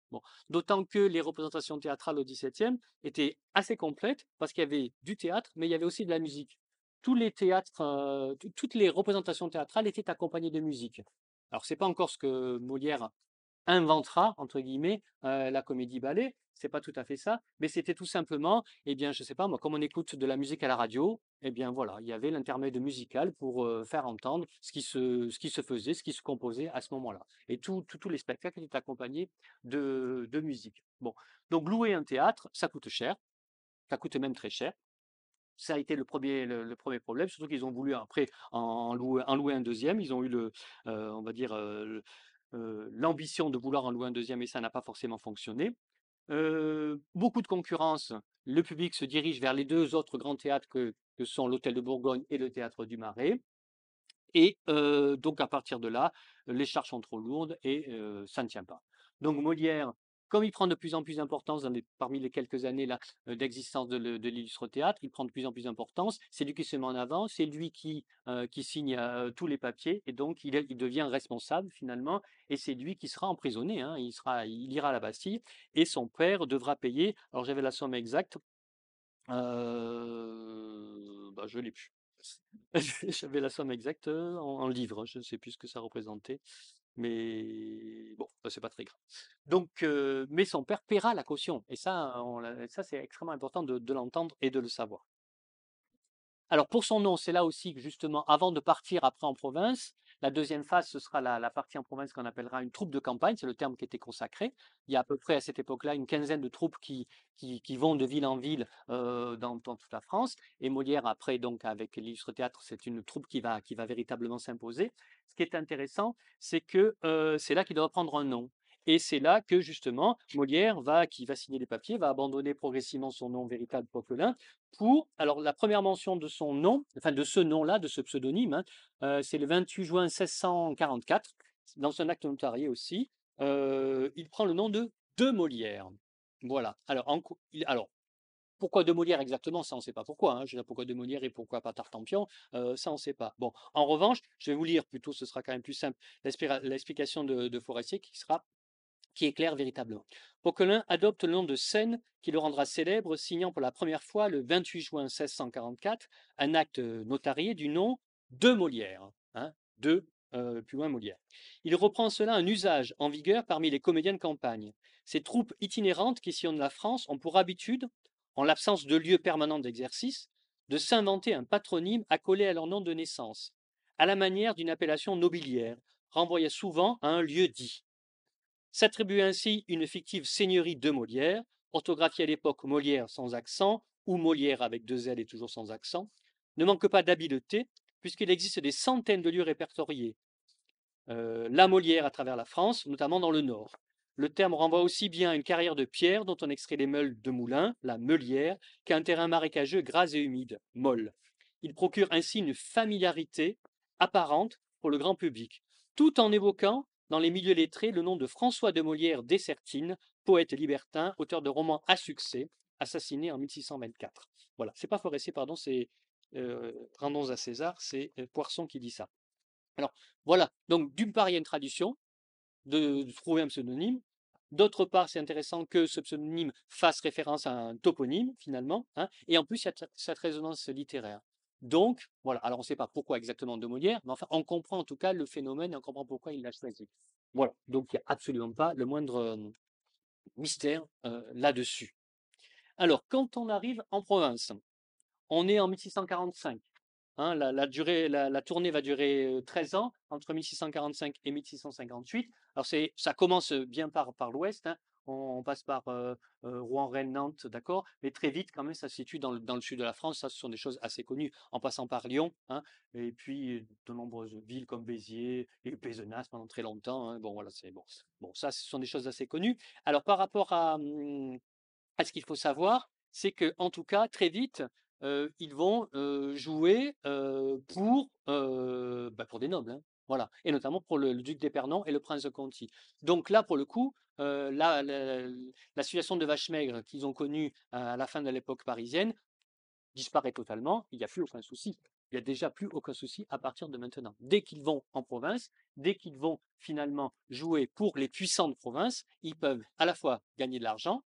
D'autant que les représentations théâtrales au XVIIe étaient assez complètes, parce qu'il y avait du théâtre, mais il y avait aussi de la musique. Tous les théâtres, euh, toutes les représentations théâtrales étaient accompagnées de musique. Alors, c'est pas encore ce que Molière inventera, entre guillemets, la comédie-ballet, c'est pas tout à fait ça, mais c'était tout simplement, eh bien, je sais pas, moi, comme on écoute de la musique à la radio, eh bien, voilà, il y avait l'intermède musical pour faire entendre ce qui, se, ce faisait, ce qui se composait à ce moment-là. Et tous les spectacles étaient accompagnés de, de musique. Bon, donc louer un théâtre, ça coûte cher, ça coûte même très cher ça a été le premier, le, premier problème, surtout qu'ils ont voulu après en louer, en louer un deuxième. Ils ont eu le, euh, on va dire, euh, euh, l'ambition de vouloir en louer un deuxième et ça n'a pas forcément fonctionné. beaucoup de concurrence. Le public se dirige vers les deux autres grands théâtres que sont l'Hôtel de Bourgogne et le Théâtre du Marais. Et donc à partir de là, les charges sont trop lourdes et ça ne tient pas. Donc Molière comme il prend de plus en plus d'importance parmi les quelques années euh, d'existence de, l'illustre théâtre, il prend de plus en plus d'importance. C'est lui qui se met en avant, c'est lui qui, euh, qui signe euh, tous les papiers et donc il, devient responsable finalement et c'est lui qui sera emprisonné. Hein. il, ira à la Bastille et son père devra payer. Alors j'avais la somme exacte. Bah, je l'ai plus. J'avais la somme exacte en livres, je ne sais plus ce que ça représentait. Mais bon, c'est pas très grave. Donc, mais son père paiera la caution. Et ça, ça c'est extrêmement important de l'entendre et de le savoir. Alors pour son nom, c'est là aussi que justement, avant de partir après en province, la deuxième phase, ce sera la, partie en province qu'on appellera une troupe de campagne, c'est le terme qui était consacré. Il y a à peu près à cette époque-là une quinzaine de troupes qui, vont de ville en ville euh, dans, toute la France. Et Molière, après, donc avec l'illustre théâtre, c'est une troupe qui va, qui va véritablement s'imposer. Ce qui est intéressant, c'est que euh, c'est là qu'il doit prendre un nom. Et c'est là que justement Molière va, qui va signer les papiers, va abandonner progressivement son nom véritable Poquelin pour, alors la première mention de son nom, enfin de ce nom-là, de ce pseudonyme, hein, euh, c'est le 28 juin 1644, dans un acte notarié aussi, euh, il prend le nom de De Molière. Voilà. Alors, alors pourquoi de Molière exactement Ça, on ne sait pas pourquoi. Hein. Je dire, pourquoi de Molière et pourquoi pas Tartampion euh, Ça, on ne sait pas. Bon, en revanche, je vais vous lire plutôt, ce sera quand même plus simple, l'explication de, de Forestier qui sera qui est clair véritablement. Poquelin adopte le nom de Seine qui le rendra célèbre, signant pour la première fois le 28 juin 1644 un acte notarié du nom de Molière, hein, euh, plus loin Molière. Il reprend cela un usage en vigueur parmi les comédiens de campagne. Ces troupes itinérantes qui sillonnent la France ont pour habitude, en l'absence de lieu permanent d'exercice, de s'inventer un patronyme accolé à leur nom de naissance, à la manière d'une appellation nobiliaire, renvoyant souvent à un lieu dit. S'attribue ainsi une fictive seigneurie de Molière, orthographiée à l'époque Molière sans accent, ou Molière avec deux L et toujours sans accent, ne manque pas d'habileté, puisqu'il existe des centaines de lieux répertoriés. Euh, la Molière à travers la France, notamment dans le Nord. Le terme renvoie aussi bien à une carrière de pierre dont on extrait les meules de moulin, la meulière, qu'à un terrain marécageux gras et humide, molle. Il procure ainsi une familiarité apparente pour le grand public, tout en évoquant dans les milieux lettrés le nom de François de Molière Dessertine, poète libertin, auteur de romans à succès, assassiné en 1624. Voilà, c'est pas Forestier, pardon, c'est euh, Rendons à César, c'est euh, Poisson qui dit ça. Alors voilà, donc d'une part il y a une tradition de, trouver un pseudonyme, D'autre part, c'est intéressant que ce pseudonyme fasse référence à un toponyme, finalement, hein, et en plus, il y a cette résonance littéraire. Donc, voilà. Alors, on ne sait pas pourquoi exactement de Molière, mais enfin, on comprend en tout cas le phénomène et on comprend pourquoi il l'a choisi. Voilà. Donc, il n'y a absolument pas le moindre mystère là-dessus. Alors, quand on arrive en province, on est en 1645. hein, la, durée, la, tournée va durer euh, 13 ans, entre 1645 et 1658. Alors, ça commence bien par, par l'ouest. hein, on, passe par euh, euh, Rouen, Rennes, Nantes, d'accord Mais très vite, quand même, ça se situe dans le, dans le sud de la France. Ça, ce sont des choses assez connues, en passant par Lyon, hein, et puis de nombreuses villes comme Béziers et Pézenas pendant très longtemps. hein. Bon, voilà, c'est bon. Bon, ça, ce sont des choses assez connues. Alors, par rapport à, hum, à ce qu'il faut savoir, c'est que, en tout cas, très vite, euh, ils vont jouer pour, bah, pour des nobles, hein, voilà, et notamment pour le, duc d'Épernon et le prince de Conti. Donc là, pour le coup, euh, la, situation de vache maigre qu'ils ont connue à la fin de l'époque parisienne disparaît totalement. Il n'y a plus aucun souci. Il n'y a déjà plus aucun souci à partir de maintenant. Dès qu'ils vont en province, dès qu'ils vont finalement jouer pour les puissants de province, ils peuvent à la fois gagner de l'argent,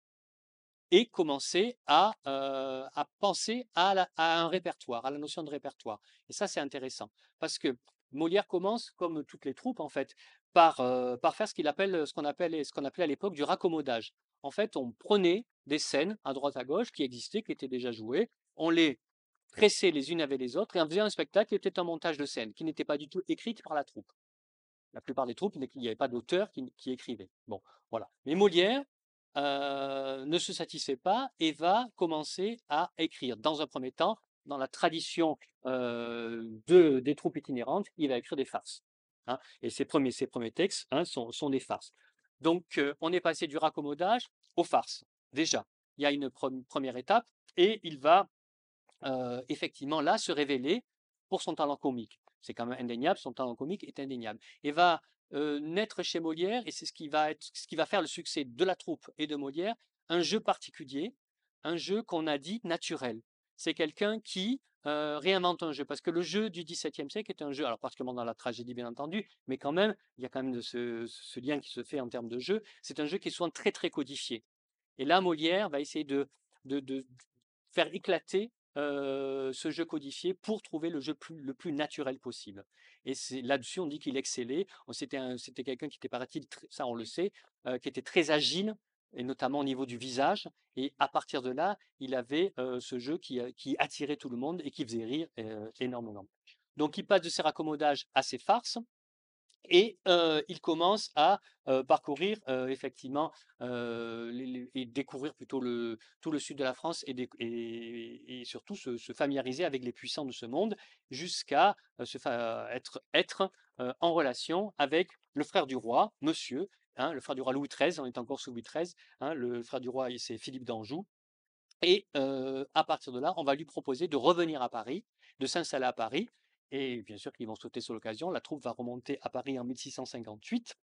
et commencer à, euh, penser à, à un répertoire, à la notion de répertoire. Et ça, c'est intéressant, parce que Molière commence, comme toutes les troupes, en fait, par, euh, par faire ce qu'il appelle, ce qu'on appelle, ce qu'on appelait à l'époque du raccommodage. En fait, on prenait des scènes à droite à gauche qui existaient, qui étaient déjà jouées, on les pressait les unes avec les autres et on faisait un spectacle qui était un montage de scènes, qui n'était pas du tout écrite par la troupe. La plupart des troupes, il n'y avait pas d'auteur qui, qui écrivait. Bon, voilà. Mais Molière, euh, ne se satisfait pas et va commencer à écrire. Dans un premier temps, dans la tradition de, des troupes itinérantes, il va écrire des farces. hein. et ses premiers, textes hein, sont, des farces. Donc, on est passé du raccommodage aux farces. Déjà, il y a une pre- première étape et il va effectivement là se révéler pour son talent comique. C'est quand même indéniable, son talent comique est indéniable. Et va naître chez Molière, et c'est ce qui va faire le succès de la troupe et de Molière, un jeu particulier, un jeu qu'on a dit naturel. C'est quelqu'un qui euh, réinvente un jeu, parce que le jeu du XVIIe siècle est un jeu, alors particulièrement dans la tragédie bien entendu, mais quand même, il y a quand même ce, lien qui se fait en termes de jeu. C'est un jeu qui est souvent très très codifié. Et là, Molière va essayer de, faire éclater euh, ce jeu codifié pour trouver le jeu le plus naturel possible. Et là-dessus, on dit qu'il excellait. C'était un- c'était quelqu'un qui était, paraît-il, ça on le sait, euh, qui était très agile, et notamment au niveau du visage. Et à partir de là, il avait euh, ce jeu qui, a- qui attirait tout le monde et qui faisait rire euh, énormément. Donc il passe de ses raccommodages à ses farces. Et euh, il commence à euh, parcourir euh, effectivement euh, et découvrir plutôt le, tout le sud de la France et, surtout se, se familiariser avec les puissants de ce monde jusqu'à euh, être, être euh, en relation avec le frère du roi, monsieur, hein, le frère du roi Louis XIII, on est encore sous Louis XIII, hein, le frère du roi c'est Philippe d'Anjou. Et à partir de là, on va lui proposer de revenir à Paris, de s'installer à Paris. Et bien sûr qu'ils vont sauter sur l'occasion. La troupe va remonter à Paris en 1658.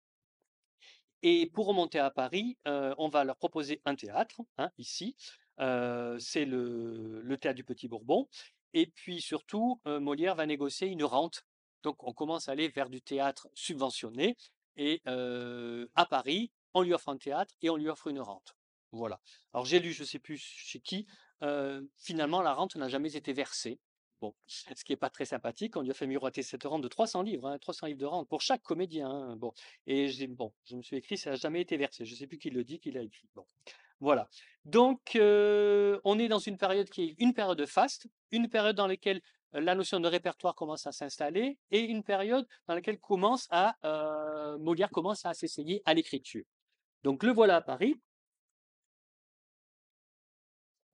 Et pour remonter à Paris, on va leur proposer un théâtre, hein, ici. C'est le, théâtre du Petit Bourbon. Et puis surtout, Molière va négocier une rente. Donc on commence à aller vers du théâtre subventionné. Et à Paris, on lui offre un théâtre et on lui offre une rente. Voilà. Alors j'ai lu, je ne sais plus chez qui, finalement la rente n'a jamais été versée. Bon, ce qui n'est pas très sympathique, on lui a fait miroiter cette rente de 300 livres, hein, 300 livres de rente pour chaque comédien. hein, bon, et bon, je me suis écrit, ça n'a jamais été versé. Je ne sais plus qui le dit, qui l'a écrit. Bon, voilà. Donc, on est dans une période qui est une période faste, une période dans laquelle la notion de répertoire commence à s'installer, et une période dans laquelle commence à, euh, Molière commence à s'essayer à l'écriture. Donc, le voilà à Paris.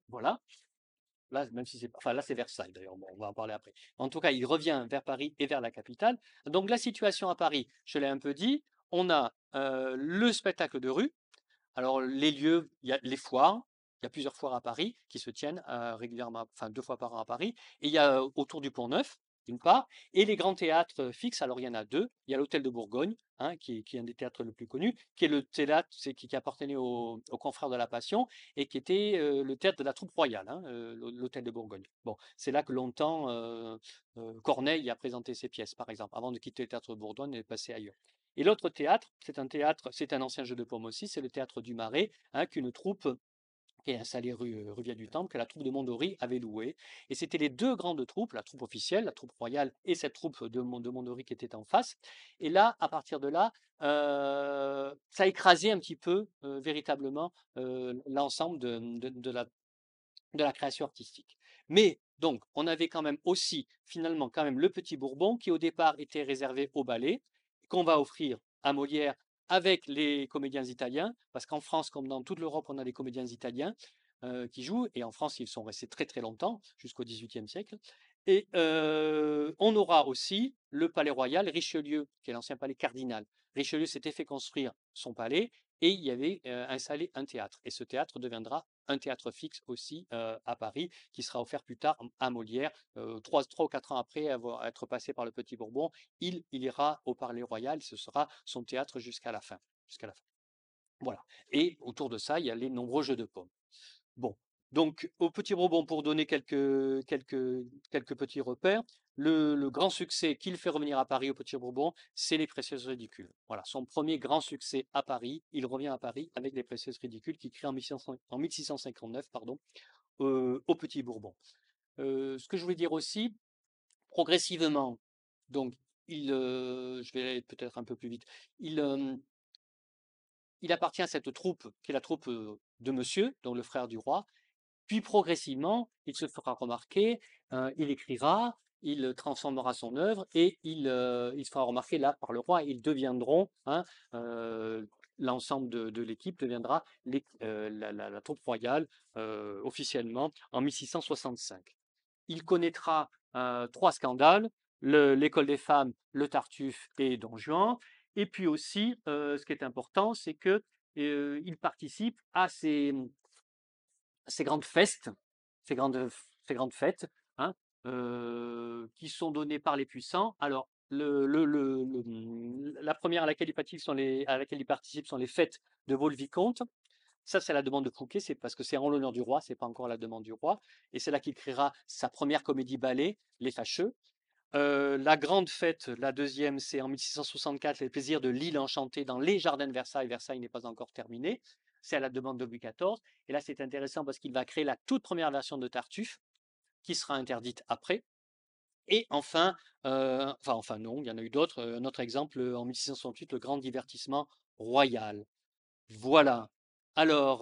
Voilà. Là, même si c'est, enfin là, c'est Versailles d'ailleurs. Bon, on va en parler après. En tout cas, il revient vers Paris et vers la capitale. Donc, la situation à Paris, je l'ai un peu dit. On a euh, le spectacle de rue. Alors, les lieux, il y a les foires. Il y a plusieurs foires à Paris qui se tiennent euh, régulièrement, enfin deux fois par an à Paris. Et il y a autour du Pont Neuf, d'une part, et les grands théâtres fixes. Alors, il y en a deux. Il y a l'Hôtel de Bourgogne, hein, qui, est, un des théâtres le plus connus, qui est le théâtre qui, appartenait aux au confrères de la Passion et qui était le théâtre de la troupe royale, hein, l'Hôtel de Bourgogne. Bon, c'est là que longtemps Corneille a présenté ses pièces, par exemple, avant de quitter le théâtre de Bourgogne et de passer ailleurs. Et l'autre théâtre, c'est un théâtre, c'est un ancien jeu de paume aussi, c'est le théâtre du Marais, hein, qu'une troupe qui est installée rue, Via du Temple, que la troupe de Mondori avait loué. Et c'était les deux grandes troupes, la troupe officielle, la troupe royale, et cette troupe de, de Mondori qui était en face. Et là, à partir de là, euh, ça a écrasé un petit peu, euh, véritablement, euh, l'ensemble de, de, la de la création artistique. Mais donc, on avait quand même aussi, finalement, quand même le Petit Bourbon qui au départ était réservé au ballet, qu'on va offrir à Molière avec les comédiens italiens, parce qu'en France, comme dans toute l'Europe, on a des comédiens italiens euh, qui jouent, et en France, ils sont restés très très longtemps, jusqu'au XVIIIe siècle. Et euh, on aura aussi le palais royal Richelieu, qui est l'ancien palais cardinal. Richelieu s'était fait construire son palais et il y avait euh, installé un théâtre. Et ce théâtre deviendra un théâtre fixe aussi euh, à Paris, qui sera offert plus tard à Molière. Euh, trois, trois ou quatre ans après avoir être passé par le Petit Bourbon, il, ira au Palais Royal. Ce sera son théâtre jusqu'à la fin. Jusqu'à la fin. Voilà. Et autour de ça, il y a les nombreux jeux de pommes. Bon. Donc, au Petit Bourbon, pour donner quelques, petits repères, le, grand succès qu'il fait revenir à Paris au Petit Bourbon, c'est les Précieuses Ridicules. Voilà, son premier grand succès à Paris, il revient à Paris avec les Précieuses Ridicules qu'il crée en, 1659 pardon, euh, au Petit Bourbon. Euh, ce que je voulais dire aussi, progressivement, donc il, euh, je vais peut-être un peu plus vite, il, il appartient à cette troupe qui est la troupe de Monsieur, donc le frère du roi, puis progressivement, il se fera remarquer, il écrira, il transformera son œuvre et il, il se fera remarquer là par le roi. Ils deviendront, hein, l'ensemble de, l'équipe deviendra la, troupe royale officiellement en 1665. Il connaîtra trois scandales l'école des femmes, le Tartuffe et Don Juan. Et puis aussi, ce qui est important, c'est que il participe à ces, ces grandes ces grandes, fêtes, hein, qui sont donnés par les puissants. Alors, mmh, la première à laquelle, il participe sont les, à laquelle il participe sont les fêtes de Vaux-le-Vicomte. Ça, c'est la demande de Fouquet, c'est parce que c'est en l'honneur du roi, c'est pas encore la demande du roi. Et c'est là qu'il créera sa première comédie ballet, Les Fâcheux. La grande fête, la deuxième, c'est en 1664, Les Plaisirs de l'île enchantée dans les jardins de Versailles. Versailles n'est pas encore terminé. C'est à la demande de Louis XIV. Et là, c'est intéressant parce qu'il va créer la toute première version de Tartuffe, qui sera interdite après. Et enfin, enfin, non, il y en a eu d'autres. Un autre exemple, en 1668, le grand divertissement royal. Voilà. Alors,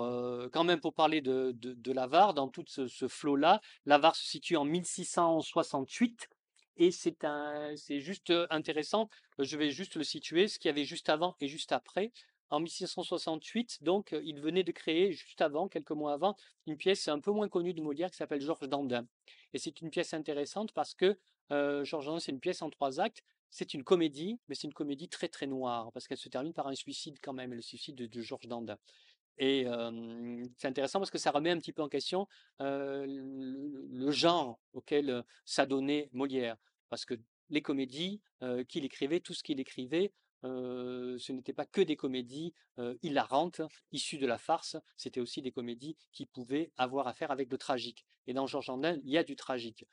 quand même, pour parler de, l'Avare, dans tout ce flot-là, l'Avare se situe en 1668. Et c'est un, c'est juste intéressant. Je vais juste le situer, ce qu'il y avait juste avant et juste après en 1668, donc, il venait de créer, juste avant, quelques mois avant, une pièce un peu moins connue de Molière qui s'appelle Georges Dandin. Et c'est une pièce intéressante parce que Georges Dandin, c'est une pièce en trois actes. C'est une comédie, mais c'est une comédie très très noire parce qu'elle se termine par un suicide quand même, le suicide de, Georges Dandin. Et c'est intéressant parce que ça remet un petit peu en question le, genre auquel s'adonnait Molière. Parce que les comédies qu'il écrivait, tout ce qu'il écrivait, ce n'était pas que des comédies hilarantes, issues de la farce, c'était aussi des comédies qui pouvaient avoir affaire avec le tragique. Et dans Georges Andin, il y a du tragique.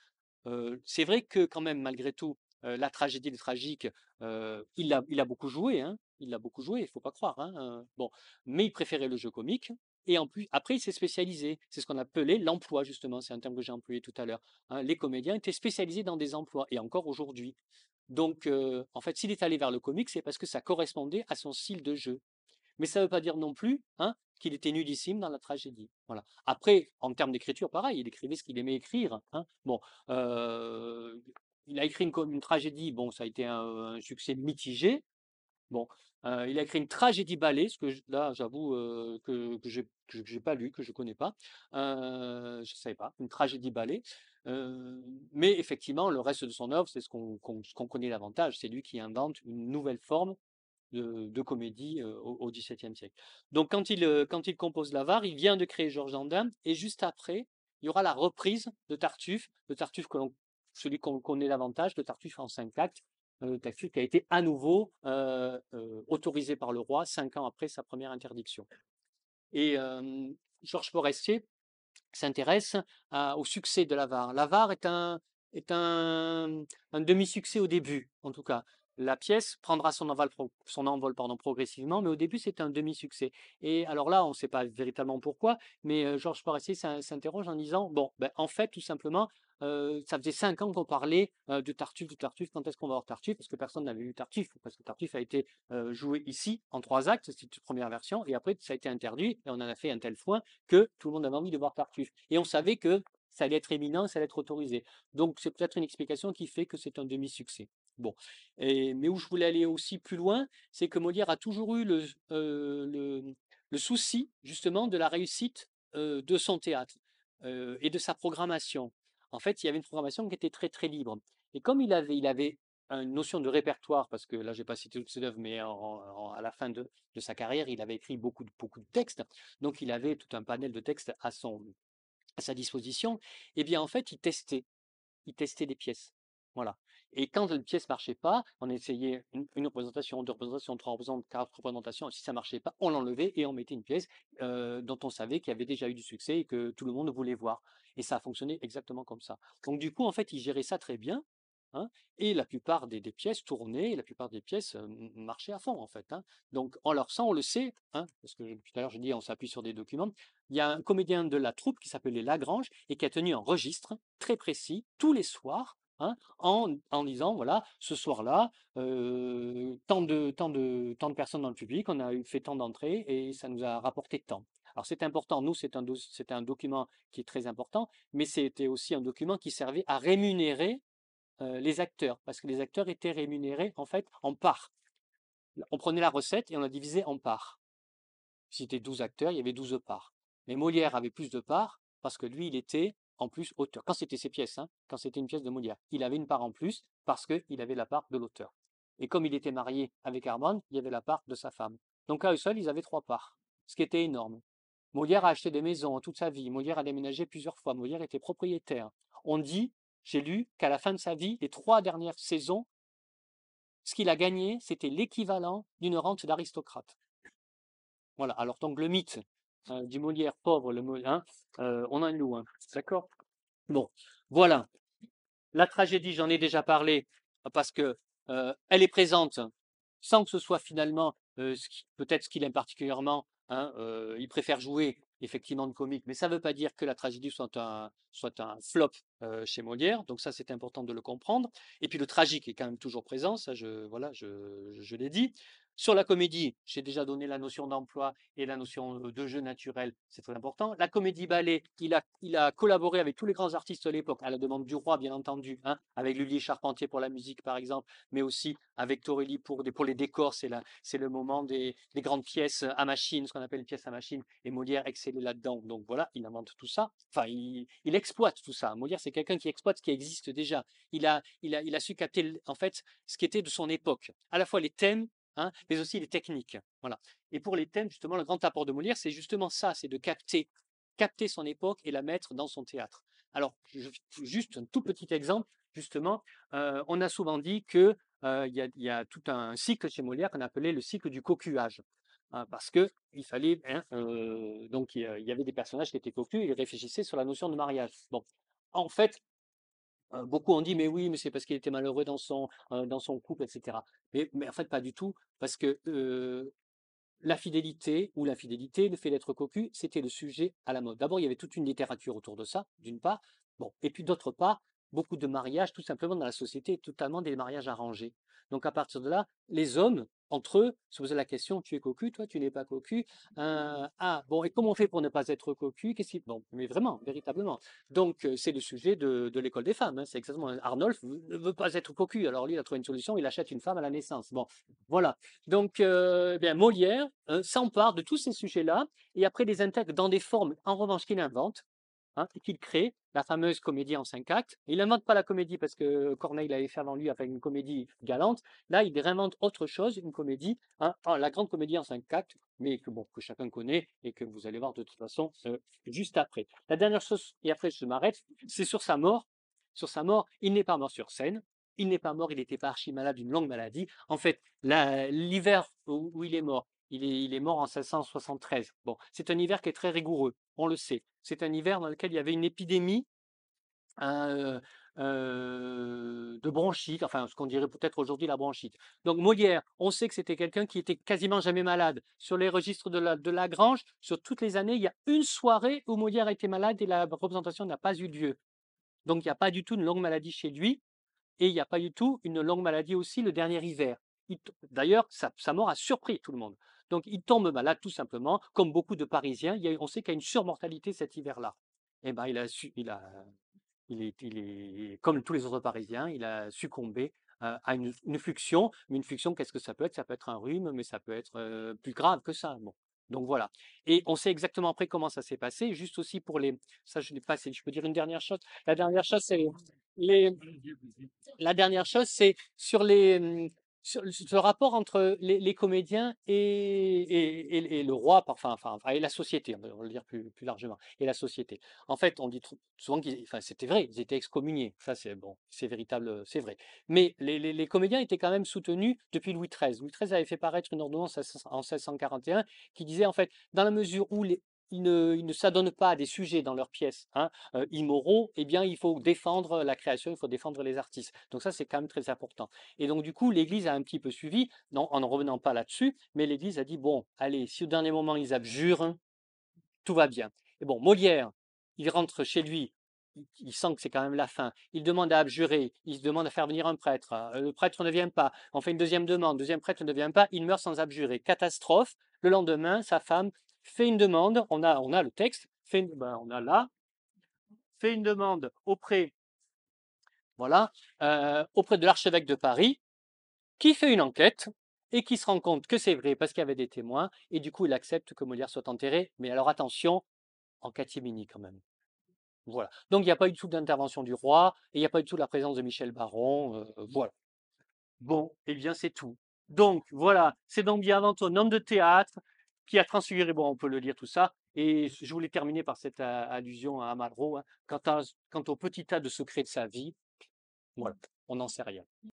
c'est vrai que quand même, malgré tout, la tragédie, le tragique, il, a, il a beaucoup joué, hein, il l'a beaucoup joué, il faut pas croire. Hein, bon, mais il préférait le jeu comique. Et en plus, après, il s'est spécialisé. C'est ce qu'on appelait l'emploi, justement. C'est un terme que j'ai employé tout à l'heure. Hein. les comédiens étaient spécialisés dans des emplois, et encore aujourd'hui. Donc, en fait, s'il est allé vers le comique, c'est parce que ça correspondait à son style de jeu. Mais ça ne veut pas dire non plus hein, qu'il était nudissime dans la tragédie. Voilà. Après, en termes d'écriture, pareil, il écrivait ce qu'il aimait écrire. Hein. Bon, il a écrit une, tragédie, bon, ça a été un, succès mitigé. Bon, il a écrit une tragédie ballet, ce que là, j'avoue que, que je n'ai pas lu, que je connais pas. je ne savais pas, une tragédie ballet mais effectivement, le reste de son œuvre, c'est ce qu'on connaît davantage. C'est lui qui invente une nouvelle forme de, comédie au XVIIe siècle. Donc quand il, compose l'avare, il vient de créer Georges Dandin, et juste après, il y aura la reprise de Tartuffe, le Tartuffe que celui qu'on connaît davantage, le Tartuffe en cinq actes, le Tartuffe qui a été à nouveau autorisé par le roi cinq ans après sa première interdiction. Et Georges Forestier, s'intéresse au succès de l'avare. L'avare est un, est un demi-succès au début, en tout cas. La pièce prendra son envol, son envol pardon, progressivement, mais au début c'est un demi-succès. Et alors là, on ne sait pas véritablement pourquoi, mais Georges Forestier s'interroge en disant, bon, ben, en fait, tout simplement, ça faisait cinq ans qu'on parlait de Tartuffe, de Tartuffe, quand est-ce qu'on va voir Tartuffe? Parce que personne n'avait vu Tartuffe, parce que Tartuffe a été joué ici en trois actes, c'était une première version, et après ça a été interdit, et on en a fait un tel foin que tout le monde avait envie de voir Tartuffe. Et on savait que ça allait être éminent, ça allait être autorisé. Donc c'est peut-être une explication qui fait que c'est un demi-succès. Bon, mais où je voulais aller aussi plus loin, c'est que Molière a toujours eu le souci justement de la réussite de son théâtre et de sa programmation. En fait, il y avait une programmation qui était très très libre. Et comme il avait, il avait une notion de répertoire, parce que là, je n'ai pas cité toutes ses œuvres, mais à la fin de, sa carrière, il avait écrit beaucoup de, beaucoup de textes. Donc, il avait tout un panel de textes à, son, à sa disposition. Et bien, en fait, il testait. Il testait des pièces. Voilà. Et quand une pièce marchait pas, on essayait une, représentation, deux représentations, trois représentations, quatre représentations. Si ça marchait pas, on l'enlevait et on mettait une pièce dont on savait qu'il y avait déjà eu du succès et que tout le monde voulait voir. Et ça a fonctionné exactement comme ça. Donc du coup, en fait, il gérait ça très bien. Hein, et la plupart des, pièces tournaient, la plupart des pièces marchaient à fond en fait. Hein. Donc en leur sent, on le sait, hein, parce que tout à l'heure je dis on s'appuie sur des documents. Il y a un comédien de la troupe qui s'appelait Lagrange et qui a tenu un registre très précis tous les soirs Hein, en, disant voilà, ce soir-là, euh, tant, de, tant, de, tant de personnes dans le public, on a fait tant d'entrées et ça nous a rapporté tant. Alors c'est important, nous c'est un, un document qui est très important, mais c'était aussi un document qui servait à rémunérer euh, les acteurs, parce que les acteurs étaient rémunérés en fait en parts. On prenait la recette et on la divisait en parts. Si c'était 12 acteurs, il y avait 12 parts. Mais Molière avait plus de parts parce que lui, il était en plus auteur. Quand c'était ses pièces, hein, quand c'était une pièce de Molière, il avait une part en plus parce qu'il avait la part de l'auteur. Et comme il était marié avec Armand, il avait la part de sa femme. Donc à eux seuls, ils avaient trois parts, ce qui était énorme. Molière a acheté des maisons toute sa vie. Molière a déménagé plusieurs fois. Molière était propriétaire. On dit, j'ai lu, qu'à la fin de sa vie, les trois dernières saisons, ce qu'il a gagné, c'était l'équivalent d'une rente d'aristocrate. Voilà. Alors donc le mythe euh, du Molière pauvre, le hein, on en est loin. D'accord? Bon, voilà. La tragédie, j'en ai déjà parlé parce que elle est présente sans que ce soit finalement peut-être ce qu'il aime particulièrement. Hein, il préfère jouer effectivement de comique, mais ça ne veut pas dire que la tragédie soit un, flop chez Molière. Donc ça, c'est important de le comprendre. Et puis le tragique est quand même toujours présent. Ça, je voilà, je l'ai dit. Sur la comédie, j'ai déjà donné la notion d'emploi et la notion de jeu naturel, c'est très important. La comédie ballet, il a, il a collaboré avec tous les grands artistes de l'époque, à la demande du roi, bien entendu, hein, avec Lully Charpentier pour la musique, par exemple, mais aussi avec Torelli pour, les décors. C'est, le moment des, des, grandes pièces à machine, ce qu'on appelle les pièces à machine, et Molière excellait là-dedans. Donc voilà, il invente tout ça. Enfin, il, il exploite tout ça. Molière, c'est quelqu'un qui exploite ce qui existe déjà. Il a, il a, il a su capter, en fait, ce qui était de son époque. À la fois les thèmes, Hein, mais aussi les techniques. Voilà. Et pour les thèmes, justement, le grand apport de Molière, c'est justement ça, c'est de capter, capter son époque et la mettre dans son théâtre. Alors, juste un tout petit exemple, justement, euh, on a souvent dit que euh, il y, a tout un cycle chez Molière qu'on appelait le cycle du cocuage. Hein, parce que il fallait, hein, euh, donc il y avait des personnages qui étaient cocus, ils réfléchissaient sur la notion de mariage. Bon, en fait, beaucoup ont dit, mais oui, mais c'est parce qu'il était malheureux dans son, couple, etc. Mais, mais, en fait, pas du tout, parce que la fidélité ou l'infidélité, le fait d'être cocu, c'était le sujet à la mode. D'abord, il y avait toute une littérature autour de ça, d'une part. Bon, et puis d'autre part, beaucoup de mariages, tout simplement dans la société, totalement des mariages arrangés. Donc à partir de là, les hommes entre eux, se poser la question, tu es cocu, toi, tu n'es pas cocu? Euh, ah, bon, et comment on fait pour ne pas être cocu? Qu'est-ce qui... Bon, mais vraiment, véritablement. Donc, euh, c'est le sujet de, l'école des femmes. Hein. C'est exactement. Arnolphe ne veut pas être cocu. Alors, lui, il a trouvé une solution, il achète une femme à la naissance. Bon, voilà. Donc, euh, eh bien, Molière s'empare de tous ces sujets-là et après les intègre dans des formes, en revanche, qu'il invente, hein, qu'il crée, la fameuse comédie en cinq actes. Il n'invente pas la comédie parce que Corneille l'avait fait avant lui avec une comédie galante. Là, il réinvente autre chose, une comédie, hein, la grande comédie en cinq actes, mais que, bon, que chacun connaît et que vous allez voir de toute façon euh, juste après. La dernière chose, et après je m'arrête, c'est sur sa mort. Sur sa mort, il n'est pas mort sur scène. Il n'est pas mort, il n'était pas archi malade d'une longue maladie. En fait, l'hiver où il est mort, il est, mort en 1673. Bon, c'est un hiver qui est très rigoureux, on le sait. C'est un hiver dans lequel il y avait une épidémie euh, de bronchite, enfin ce qu'on dirait peut-être aujourd'hui la bronchite. Donc Molière, on sait que c'était quelqu'un qui était quasiment jamais malade. Sur les registres de, la, de Lagrange, sur toutes les années, il y a une soirée où Molière a été malade et la représentation n'a pas eu lieu. Donc il n'y a pas du tout une longue maladie chez lui, et il n'y a pas du tout une longue maladie aussi le dernier hiver. D'ailleurs, sa mort a surpris tout le monde. Donc il tombe malade tout simplement, comme beaucoup de Parisiens. On sait qu'il y a une surmortalité cet hiver-là. Et ben il a, su- il a, il est, il est comme tous les autres Parisiens, il a succombé euh, à une, une. Mais une fluxion, qu'est-ce que ça peut être? Ça peut être un rhume, mais ça peut être euh, plus grave que ça. Bon. Donc voilà. Et on sait exactement après comment ça s'est passé. Juste aussi pour les, ça je n'ai pas, je peux dire une dernière chose? La dernière chose, c'est les, la dernière chose, c'est sur les, le ce rapport entre les, comédiens et, le roi, enfin, enfin, et la société, on va le dire plus, plus largement, et la société. En fait, on dit souvent qu'ils, enfin, c'était vrai, ils étaient excommuniés. Ça, c'est bon, c'est véritable, c'est vrai. Mais les, les- les comédiens étaient quand même soutenus depuis Louis XIII. Louis XIII avait fait paraître une ordonnance en 1641 qui disait, en fait, dans la mesure où les, ils ne, ils ne s'adonnent pas à des sujets dans leurs pièces hein, immoraux, eh bien, il faut défendre la création, il faut défendre les artistes. Donc ça, c'est quand même très important. Et donc, du coup, l'Église a un petit peu suivi, en ne revenant pas là-dessus, mais l'Église a dit, bon, allez, si au dernier moment ils abjurent, tout va bien. Et bon, Molière, il rentre chez lui, il, sent que c'est quand même la fin. Il demande à abjurer, il demande à faire venir un prêtre. Euh, Le prêtre ne vient pas. On fait une deuxième demande, deuxième prêtre ne vient pas, il meurt sans abjurer. Catastrophe. Le lendemain, sa femme fait une demande. On a, a le texte. Fait une- ben, on a là. Fait une demande auprès, voilà, euh, auprès de l'archevêque de Paris, qui fait une enquête et qui se rend compte que c'est vrai parce qu'il y avait des témoins. Et du coup, il accepte que Molière soit enterré. Mais alors attention, en catimini quand même. Voilà. Donc il n'y a pas eu du tout d'intervention du roi et il n'y a pas du tout la présence de Michel Baron. euh, voilà. Bon, eh bien c'est tout. Donc voilà, c'est donc bien avant tout un homme de théâtre qui a transfiguré, bon on peut le lire tout ça, et je voulais terminer par cette euh, allusion à Malraux, hein. quant, quant au petit tas de secrets de sa vie, voilà, on n'en sait rien.